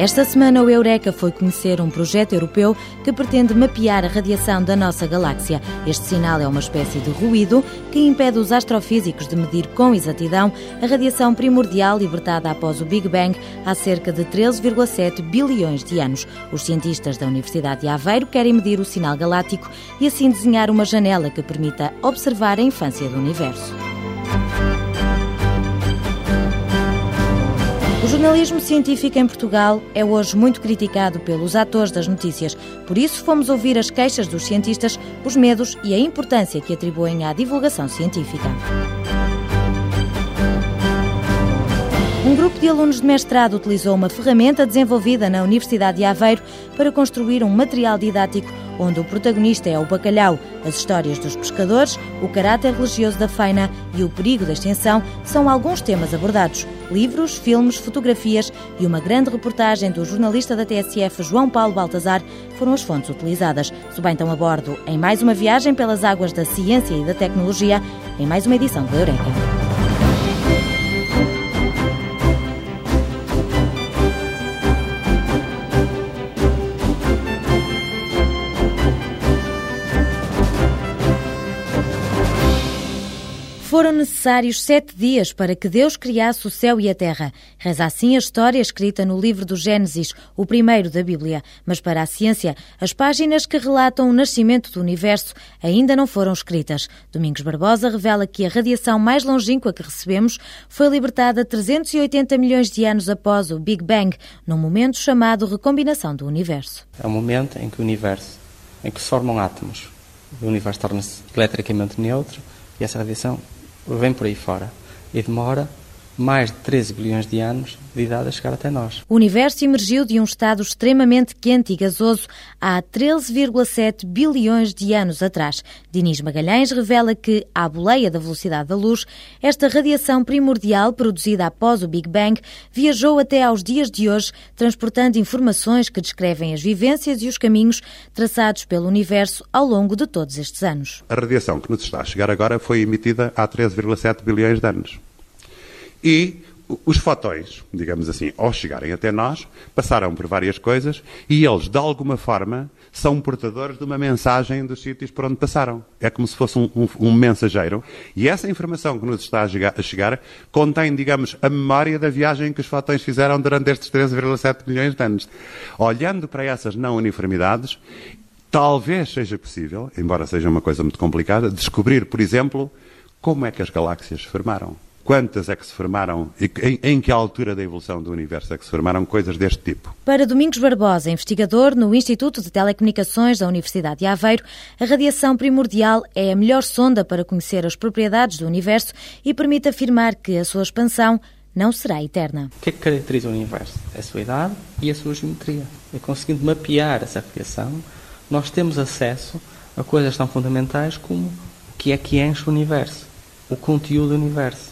Esta semana, o Eureka foi conhecer um projeto europeu que pretende mapear a radiação da nossa galáxia. Este sinal é uma espécie de ruído que impede os astrofísicos de medir com exatidão a radiação primordial libertada após o Big Bang há cerca de 13,7 bilhões de anos. Os cientistas da Universidade de Aveiro querem medir o sinal galáctico e assim desenhar uma janela que permita observar a infância do universo. Jornalismo científico em Portugal é hoje muito criticado pelos atores das notícias. Por isso, fomos ouvir as queixas dos cientistas, os medos e a importância que atribuem à divulgação científica. Um grupo de alunos de mestrado utilizou uma ferramenta desenvolvida na Universidade de Aveiro para construir um material didático onde o protagonista é o bacalhau. As histórias dos pescadores, o caráter religioso da faina e o perigo da extinção são alguns temas abordados. Livros, filmes, fotografias e uma grande reportagem do jornalista da TSF João Paulo Baltazar foram as fontes utilizadas. Suba então a bordo em mais uma viagem pelas águas da ciência e da tecnologia, em mais uma edição do Eureka. Necessários sete dias para que Deus criasse o céu e a terra. Reza assim a história escrita no livro do Gênesis, o primeiro da Bíblia. Mas para a ciência, as páginas que relatam o nascimento do universo ainda não foram escritas. Domingos Barbosa revela que a radiação mais longínqua que recebemos foi libertada 380 milhões de anos após o Big Bang, num momento chamado recombinação do universo. É o momento em que o universo, em que se formam átomos, o universo torna-se eletricamente neutro e essa radiação vem por aí fora e demora mais de 13 bilhões de anos de idade a chegar até nós. O universo emergiu de um estado extremamente quente e gasoso há 13,7 bilhões de anos atrás. Dinis Magalhães revela que, à boleia da velocidade da luz, esta radiação primordial produzida após o Big Bang viajou até aos dias de hoje, transportando informações que descrevem as vivências e os caminhos traçados pelo universo ao longo de todos estes anos. A radiação que nos está a chegar agora foi emitida há 13,7 bilhões de anos. E os fotões, digamos assim, ao chegarem até nós, passaram por várias coisas e eles, de alguma forma, são portadores de uma mensagem dos sítios por onde passaram. É como se fosse um, um, um mensageiro. E essa informação que nos está a chegar contém, digamos, a memória da viagem que os fotões fizeram durante estes 13,7 milhões de anos. Olhando para essas não uniformidades, talvez seja possível, embora seja uma coisa muito complicada, descobrir, por exemplo, como é que as galáxias se formaram quantas é que se formaram e em, em, que altura da evolução do universo é que se formaram coisas deste tipo. Para Domingos Barbosa, investigador no Instituto de Telecomunicações da Universidade de Aveiro, a radiação primordial é a melhor sonda para conhecer as propriedades do universo e permite afirmar que a sua expansão não será eterna. O que é que caracteriza o universo? É a sua idade e a sua geometria. E conseguindo mapear essa radiação, nós temos acesso a coisas tão fundamentais como o que é que enche o universo, o conteúdo do universo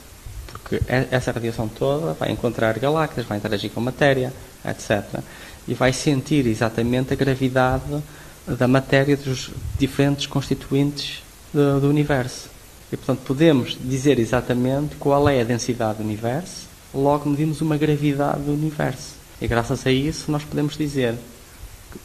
porque essa radiação toda vai encontrar galáxias, vai interagir com matéria, etc. E vai sentir exatamente a gravidade da matéria dos diferentes constituintes do, do universo. E, portanto, podemos dizer exatamente qual é a densidade do universo, logo medimos uma gravidade do universo. E graças a isso nós podemos dizer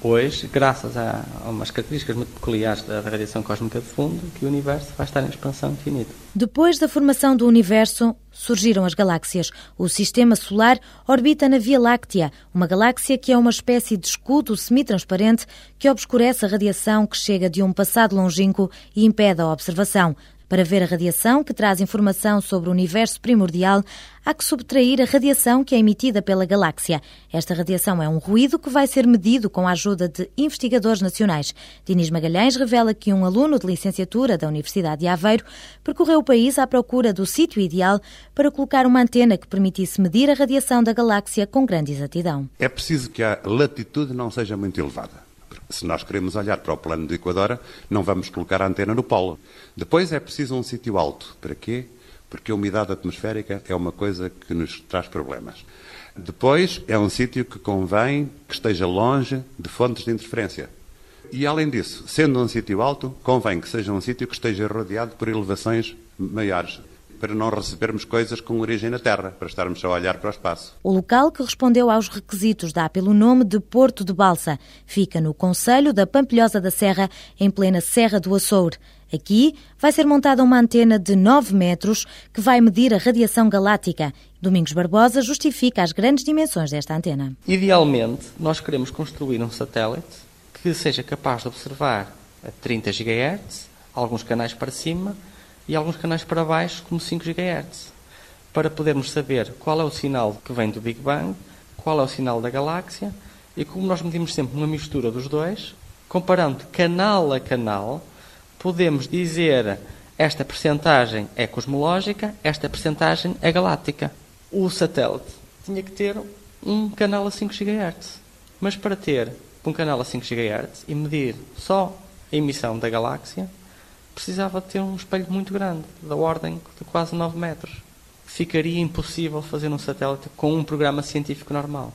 hoje, graças a, umas características muito peculiares da radiação cósmica de fundo, que o universo vai estar em expansão infinita. Depois da formação do universo, surgiram as galáxias. O sistema solar orbita na Via Láctea, uma galáxia que é uma espécie de escudo semitransparente que obscurece a radiação que chega de um passado longínquo e impede a observação. Para ver a radiação que traz informação sobre o universo primordial, há que subtrair a radiação que é emitida pela galáxia. Esta radiação é um ruído que vai ser medido com a ajuda de investigadores nacionais. Dinis Magalhães revela que um aluno de licenciatura da Universidade de Aveiro percorreu o país à procura do sítio ideal para colocar uma antena que permitisse medir a radiação da galáxia com grande exatidão. É preciso que a latitude não seja muito elevada se nós queremos olhar para o plano do Equador, não vamos colocar a antena no polo. Depois é preciso um sítio alto. Para quê? Porque a umidade atmosférica é uma coisa que nos traz problemas. Depois é um sítio que convém que esteja longe de fontes de interferência. E além disso, sendo um sítio alto, convém que seja um sítio que esteja rodeado por elevações maiores, para não recebermos coisas com origem na Terra, para estarmos só a olhar para o espaço. O local que respondeu aos requisitos dá pelo nome de Porto de Balsa. Fica no Conselho da Pampilhosa da Serra, em plena Serra do Açoure. Aqui vai ser montada uma antena de 9 metros que vai medir a radiação galáctica. Domingos Barbosa justifica as grandes dimensões desta antena. Idealmente, nós queremos construir um satélite que seja capaz de observar a 30 GHz, alguns canais para cima e alguns canais para baixo, como 5 GHz, para podermos saber qual é o sinal que vem do Big Bang, qual é o sinal da galáxia e como nós medimos sempre uma mistura dos dois, comparando canal a canal, podemos dizer esta percentagem é cosmológica, esta percentagem é galáctica. O satélite tinha que ter um canal a 5 GHz. Mas para ter um canal a 5 GHz e medir só a emissão da galáxia, precisava ter um espelho muito grande, da ordem de quase 9 metros. Ficaria impossível fazer um satélite com um programa científico normal.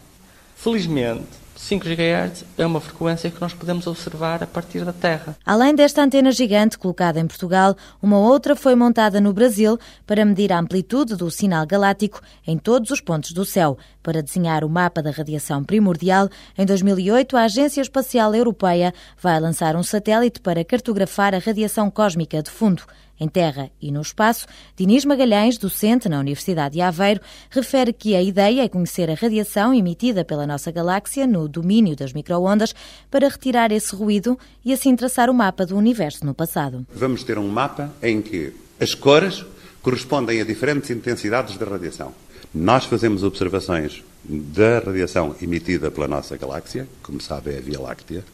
Felizmente, 5 GHz é uma frequência que nós podemos observar a partir da Terra. Além desta antena gigante colocada em Portugal, uma outra foi montada no Brasil para medir a amplitude do sinal galáctico em todos os pontos do céu. Para desenhar o mapa da radiação primordial, em 2008 a Agência Espacial Europeia vai lançar um satélite para cartografar a radiação cósmica de fundo. Em terra e no espaço, Dinis Magalhães, docente na Universidade de Aveiro, refere que a ideia é conhecer a radiação emitida pela nossa galáxia no domínio das microondas para retirar esse ruído e assim traçar o mapa do universo no passado. Vamos ter um mapa em que as cores correspondem a diferentes intensidades de radiação. Nós fazemos observações da radiação emitida pela nossa galáxia, como sabe é a Via Láctea.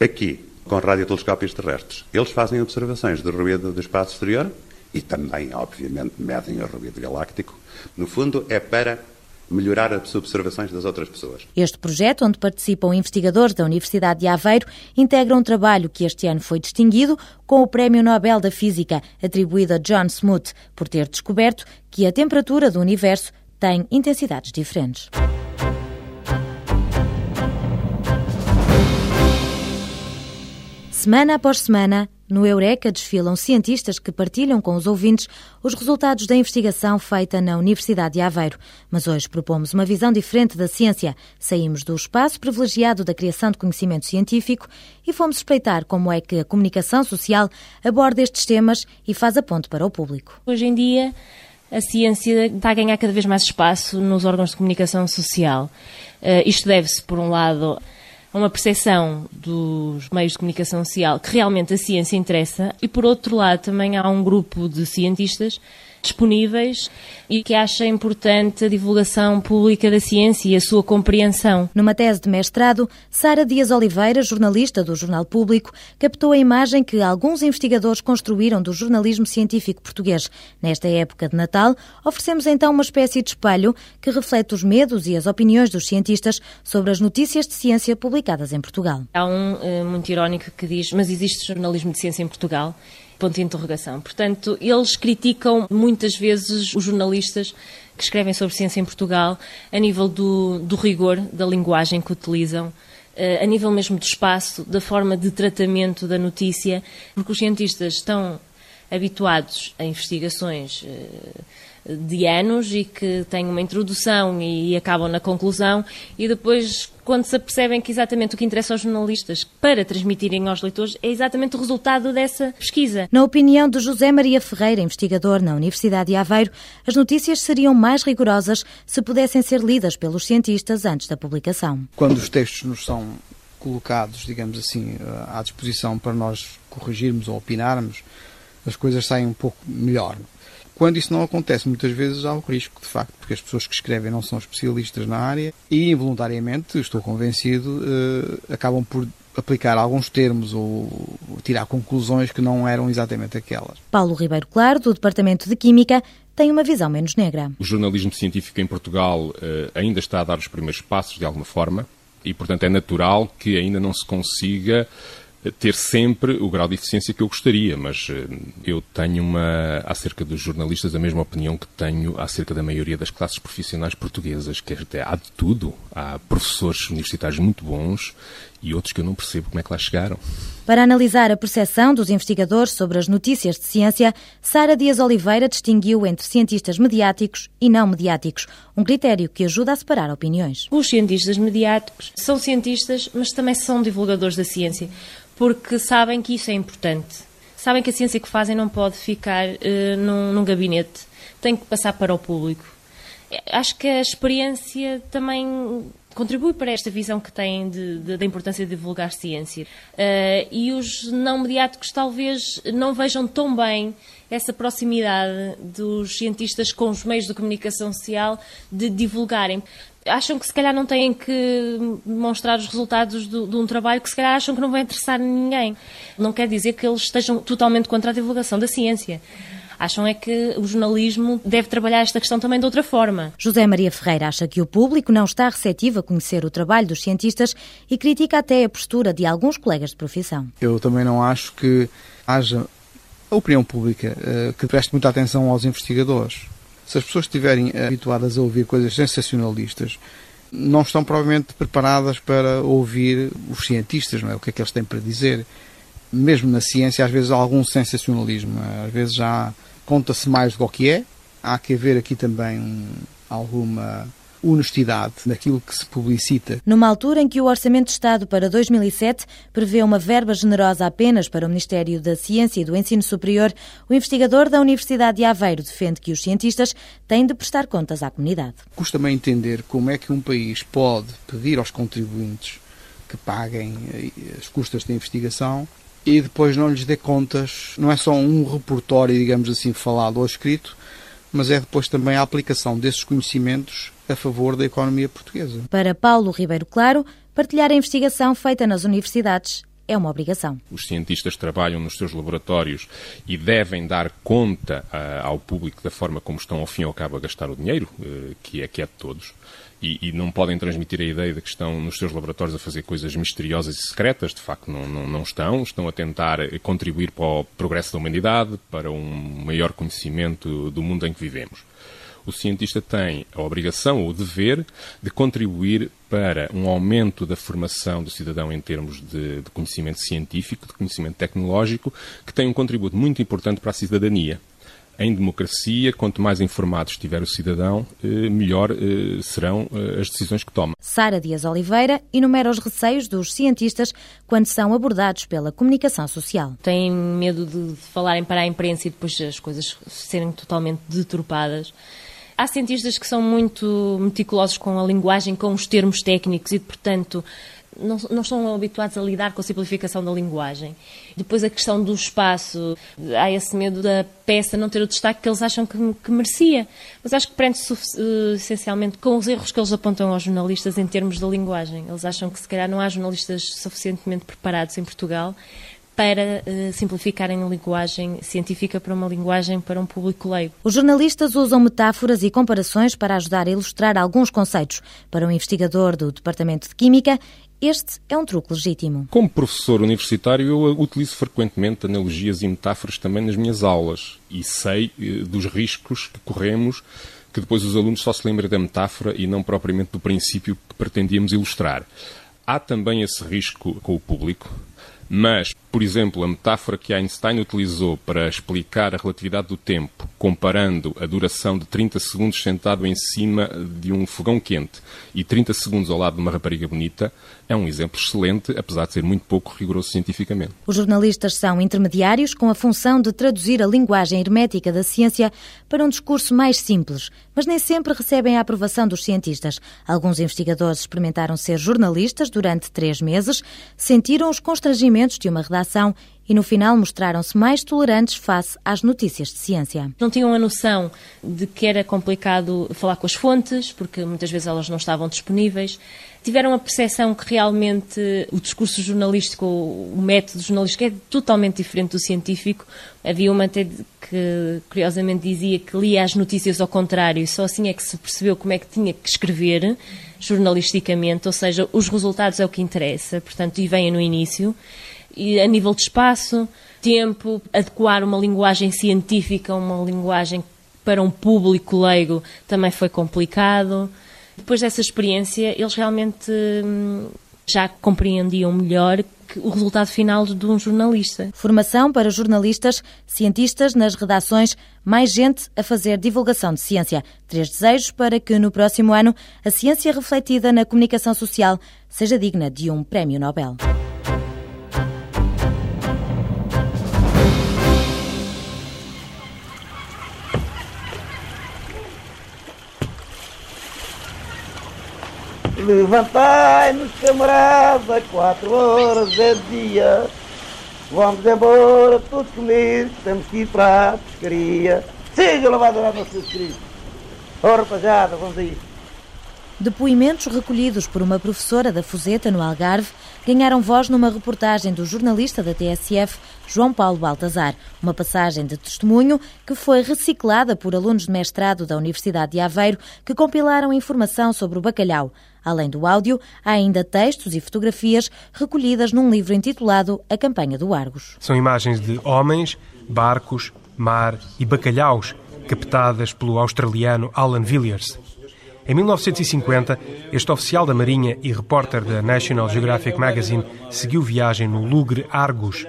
Aqui, com radiotelescópios terrestres. Eles fazem observações do ruído do espaço exterior e também, obviamente, medem o ruído galáctico. No fundo, é para melhorar as observações das outras pessoas. Este projeto, onde participam investigadores da Universidade de Aveiro, integra um trabalho que este ano foi distinguido com o Prémio Nobel da Física, atribuído a John Smoot, por ter descoberto que a temperatura do universo tem intensidades diferentes. Semana após semana, no Eureka desfilam cientistas que partilham com os ouvintes os resultados da investigação feita na Universidade de Aveiro. Mas hoje propomos uma visão diferente da ciência. Saímos do espaço privilegiado da criação de conhecimento científico e fomos espreitar como é que a comunicação social aborda estes temas e faz a ponte para o público. Hoje em dia, a ciência está a ganhar cada vez mais espaço nos órgãos de comunicação social. Uh, isto deve-se, por um lado, uma percepção dos meios de comunicação social que realmente a ciência interessa e, por outro lado, também há um grupo de cientistas disponíveis e que acha importante a divulgação pública da ciência e a sua compreensão. Numa tese de mestrado, Sara Dias Oliveira, jornalista do Jornal Público, captou a imagem que alguns investigadores construíram do jornalismo científico português. Nesta época de Natal, oferecemos então uma espécie de espelho que reflete os medos e as opiniões dos cientistas sobre as notícias de ciência publicadas em Portugal. Há um uh, muito irónico que diz: Mas existe jornalismo de ciência em Portugal? Ponto de interrogação. Portanto, eles criticam muitas vezes os jornalistas que escrevem sobre ciência em Portugal a nível do, do rigor da linguagem que utilizam, eh, a nível mesmo do espaço, da forma de tratamento da notícia, porque os cientistas estão habituados a investigações eh, de anos e que têm uma introdução e acabam na conclusão e depois quando se apercebem que exatamente o que interessa aos jornalistas para transmitirem aos leitores é exatamente o resultado dessa pesquisa. Na opinião de José Maria Ferreira, investigador na Universidade de Aveiro, as notícias seriam mais rigorosas se pudessem ser lidas pelos cientistas antes da publicação. Quando os textos nos são colocados, digamos assim, à disposição para nós corrigirmos ou opinarmos, as coisas saem um pouco melhor. Quando isso não acontece, muitas vezes há o risco, de facto, porque as pessoas que escrevem não são especialistas na área e, involuntariamente, estou convencido, eh, acabam por aplicar alguns termos ou tirar conclusões que não eram exatamente aquelas. Paulo Ribeiro Claro, do Departamento de Química, tem uma visão menos negra. O jornalismo científico em Portugal eh, ainda está a dar os primeiros passos, de alguma forma, e, portanto, é natural que ainda não se consiga ter sempre o grau de eficiência que eu gostaria, mas eh, eu tenho uma, acerca dos jornalistas, a mesma opinião que tenho acerca da maioria das classes profissionais portuguesas, que há de tudo. Há professores universitários muito bons e outros que eu não percebo como é que lá chegaram. Para analisar a percepção dos investigadores sobre as notícias de ciência, Sara Dias Oliveira distinguiu entre cientistas mediáticos e não mediáticos, um critério que ajuda a separar opiniões. Os cientistas mediáticos são cientistas, mas também são divulgadores da ciência, porque sabem que isso é importante. Sabem que a ciência que fazem não pode ficar uh, num, num gabinete, tem que passar para o público. Acho que a experiência também contribui para esta visão que têm da importância de divulgar ciência. Uh, e os não mediáticos talvez não vejam tão bem essa proximidade dos cientistas com os meios de comunicação social de divulgarem. Acham que se calhar não têm que mostrar os resultados do, de um trabalho que se calhar acham que não vai interessar ninguém. Não quer dizer que eles estejam totalmente contra a divulgação da ciência acham é que o jornalismo deve trabalhar esta questão também de outra forma. José Maria Ferreira acha que o público não está receptivo a conhecer o trabalho dos cientistas e critica até a postura de alguns colegas de profissão. Eu também não acho que haja a opinião pública uh, que preste muita atenção aos investigadores. Se as pessoas estiverem habituadas a ouvir coisas sensacionalistas, não estão provavelmente preparadas para ouvir os cientistas, não é? O que é que eles têm para dizer. Mesmo na ciência, às vezes há algum sensacionalismo. Às vezes já conta-se mais do que é. Há que haver aqui também alguma honestidade naquilo que se publicita. Numa altura em que o Orçamento de Estado para 2007 prevê uma verba generosa apenas para o Ministério da Ciência e do Ensino Superior, o investigador da Universidade de Aveiro defende que os cientistas têm de prestar contas à comunidade. Custa-me entender como é que um país pode pedir aos contribuintes que paguem eh, as custas da investigação e depois não lhes dê contas. Não é só um repertório, digamos assim, falado ou escrito, mas é depois também a aplicação desses conhecimentos a favor da economia portuguesa. Para Paulo Ribeiro Claro, partilhar a investigação feita nas universidades é uma obrigação. Os cientistas trabalham nos seus laboratórios e devem dar conta uh, ao público da forma como estão, ao fim e ao cabo, a gastar o dinheiro, uh, que, é, que é de todos. E, e, não podem transmitir a ideia de que estão nos seus laboratórios a fazer coisas misteriosas e secretas. De facto, não, não, não estão. Estão a tentar contribuir para o progresso da humanidade, para um maior conhecimento do mundo em que vivemos o cientista tem a obrigação ou o dever de contribuir para um aumento da formação do cidadão em termos de, de conhecimento científico, de conhecimento tecnológico, que tem um contributo muito importante para a cidadania em democracia, quanto mais informado estiver o cidadão, eh, melhor eh, serão eh, as decisões que toma. Sara Dias Oliveira enumera os receios dos cientistas quando são abordados pela comunicação social. Têm medo de falarem para a imprensa e depois as coisas serem totalmente deturpadas. Há cientistas que são muito meticulosos com a linguagem, com os termos técnicos e, portanto, não, não estão habituados a lidar com a simplificação da linguagem. Depois a questão do espaço, há esse medo da peça não ter o destaque que eles acham que, que merecia. Mas acho que prende-se uh, essencialmente com os erros que eles apontam aos jornalistas em termos da linguagem. Eles acham que se calhar não há jornalistas suficientemente preparados em Portugal para uh, simplificarem a linguagem científica para uma linguagem para um público leigo. Os jornalistas usam metáforas e comparações para ajudar a ilustrar alguns conceitos. Para um investigador do Departamento de Química, este é um truque legítimo. Como professor universitário, eu utilizo frequentemente analogias e metáforas também nas minhas aulas e sei uh, dos riscos que corremos que depois os alunos só se lembrem da metáfora e não propriamente do princípio que pretendíamos ilustrar. Há também esse risco com o público, mas, por exemplo, a metáfora que Einstein utilizou para explicar a relatividade do tempo, comparando a duração de 30 segundos sentado em cima de um fogão quente e 30 segundos ao lado de uma rapariga bonita, é um exemplo excelente, apesar de ser muito pouco rigoroso cientificamente. Os jornalistas são intermediários com a função de traduzir a linguagem hermética da ciência para um discurso mais simples, mas nem sempre recebem a aprovação dos cientistas. Alguns investigadores experimentaram ser jornalistas durante três meses, sentiram os constrangimentos de uma redação e no final mostraram-se mais tolerantes face às notícias de ciência. Não tinham a noção de que era complicado falar com as fontes, porque muitas vezes elas não estavam disponíveis. Tiveram a percepção que realmente o discurso jornalístico, o método jornalístico é totalmente diferente do científico. Havia uma até que curiosamente dizia que lia as notícias ao contrário e só assim é que se percebeu como é que tinha que escrever jornalisticamente, ou seja, os resultados é o que interessa, portanto, e vem no início e a nível de espaço, tempo, adequar uma linguagem científica a uma linguagem para um público leigo também foi complicado. Depois dessa experiência, eles realmente hum, já compreendiam melhor o resultado final de um jornalista. Formação para jornalistas, cientistas nas redações, mais gente a fazer divulgação de ciência. Três desejos para que no próximo ano a ciência refletida na comunicação social seja digna de um prémio Nobel. Levantai-nos, camarada, quatro horas é dia. Vamos embora, todos comigo, temos que ir para a pescaria. Seja louvado a nosso Cristo. Ora, rapaziada, vamos aí. Depoimentos recolhidos por uma professora da Fuseta, no Algarve, ganharam voz numa reportagem do jornalista da TSF, João Paulo Baltazar. Uma passagem de testemunho que foi reciclada por alunos de mestrado da Universidade de Aveiro que compilaram informação sobre o bacalhau. Além do áudio, há ainda textos e fotografias recolhidas num livro intitulado A Campanha do Argos. São imagens de homens, barcos, mar e bacalhaus captadas pelo australiano Alan Villiers. Em 1950, este oficial da Marinha e repórter da National Geographic Magazine seguiu viagem no Lugre Argus.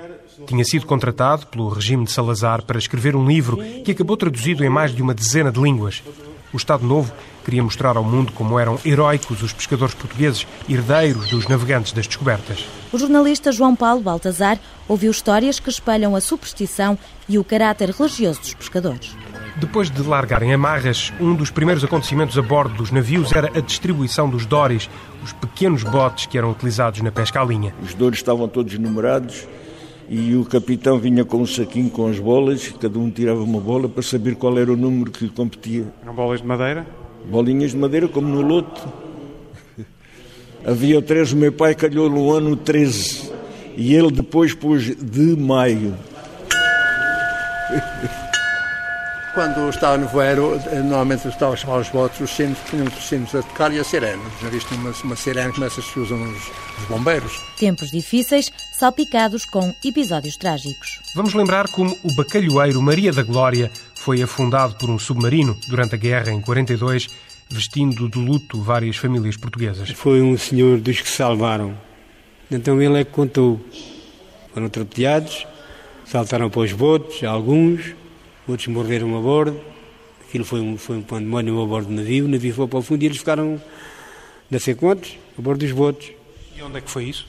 Tinha sido contratado pelo regime de Salazar para escrever um livro que acabou traduzido em mais de uma dezena de línguas. O Estado Novo queria mostrar ao mundo como eram heróicos os pescadores portugueses, herdeiros dos navegantes das descobertas. O jornalista João Paulo Baltazar ouviu histórias que espelham a superstição e o caráter religioso dos pescadores. Depois de largarem amarras, um dos primeiros acontecimentos a bordo dos navios era a distribuição dos doris, os pequenos botes que eram utilizados na pesca à linha. Os doris estavam todos numerados e o capitão vinha com um saquinho com as bolas, cada um tirava uma bola para saber qual era o número que competia. Eram bolas de madeira? Bolinhas de madeira, como no lote. Havia três, o meu pai calhou no ano 13 e ele depois pôs de maio. Quando estava no voeiro, normalmente estava a chamar os botes, os sinos, tinham os sinos a tocar e a sirene. Já viste uma, uma sirene como essas que usam os, os bombeiros. Tempos difíceis, salpicados com episódios trágicos. Vamos lembrar como o bacalhoeiro Maria da Glória foi afundado por um submarino durante a guerra em 42, vestindo de luto várias famílias portuguesas. Foi um senhor dos que salvaram. Então ele é que contou. Foram trapeados, saltaram para os botes, alguns, outros morreram a bordo. Aquilo foi um, foi um pandemónio a bordo do navio. O navio foi para o fundo e eles ficaram, não sei quantos, a bordo dos botes. E onde é que foi isso?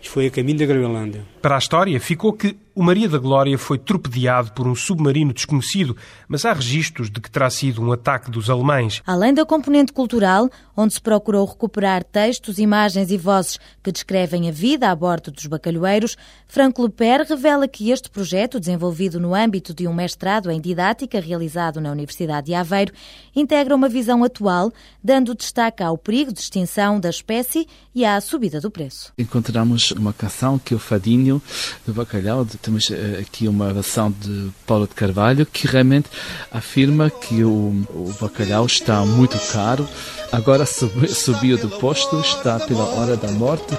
Isto foi a caminho da Gravelândia. Para a história, ficou que o Maria da Glória foi torpedeado por um submarino desconhecido, mas há registros de que terá sido um ataque dos alemães. Além da componente cultural, onde se procurou recuperar textos, imagens e vozes que descrevem a vida a bordo dos bacalhoeiros, Franco Leper revela que este projeto, desenvolvido no âmbito de um mestrado em didática realizado na Universidade de Aveiro, integra uma visão atual, dando destaque ao perigo de extinção da espécie e à subida do preço. Encontramos uma canção que é o Fadinho do Bacalhau, temos aqui uma versão de Paulo de Carvalho que realmente afirma que o, o bacalhau está muito caro, agora subiu do posto, está pela hora da morte.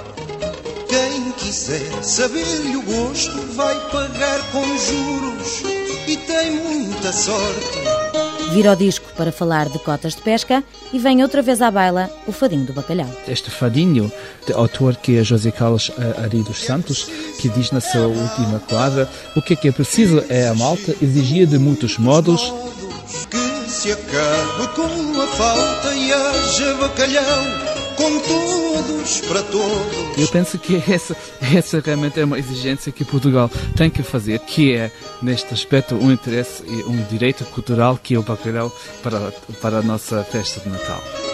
Quiser saber-lhe o gosto vai pagar com juros e tem muita sorte. Vira o disco para falar de cotas de pesca e vem outra vez à baila o Fadinho do Bacalhau. Este Fadinho, de autor que é José Carlos Ari dos Santos, que diz na sua última quadra o que é que é preciso é a malta exigir de muitos modos que se acabe com a falta e haja bacalhau com todos para todos. Eu penso que essa, essa realmente é uma exigência que Portugal tem que fazer, que é, neste aspecto, um interesse e um direito cultural que é o bacalhau para, para a nossa festa de Natal.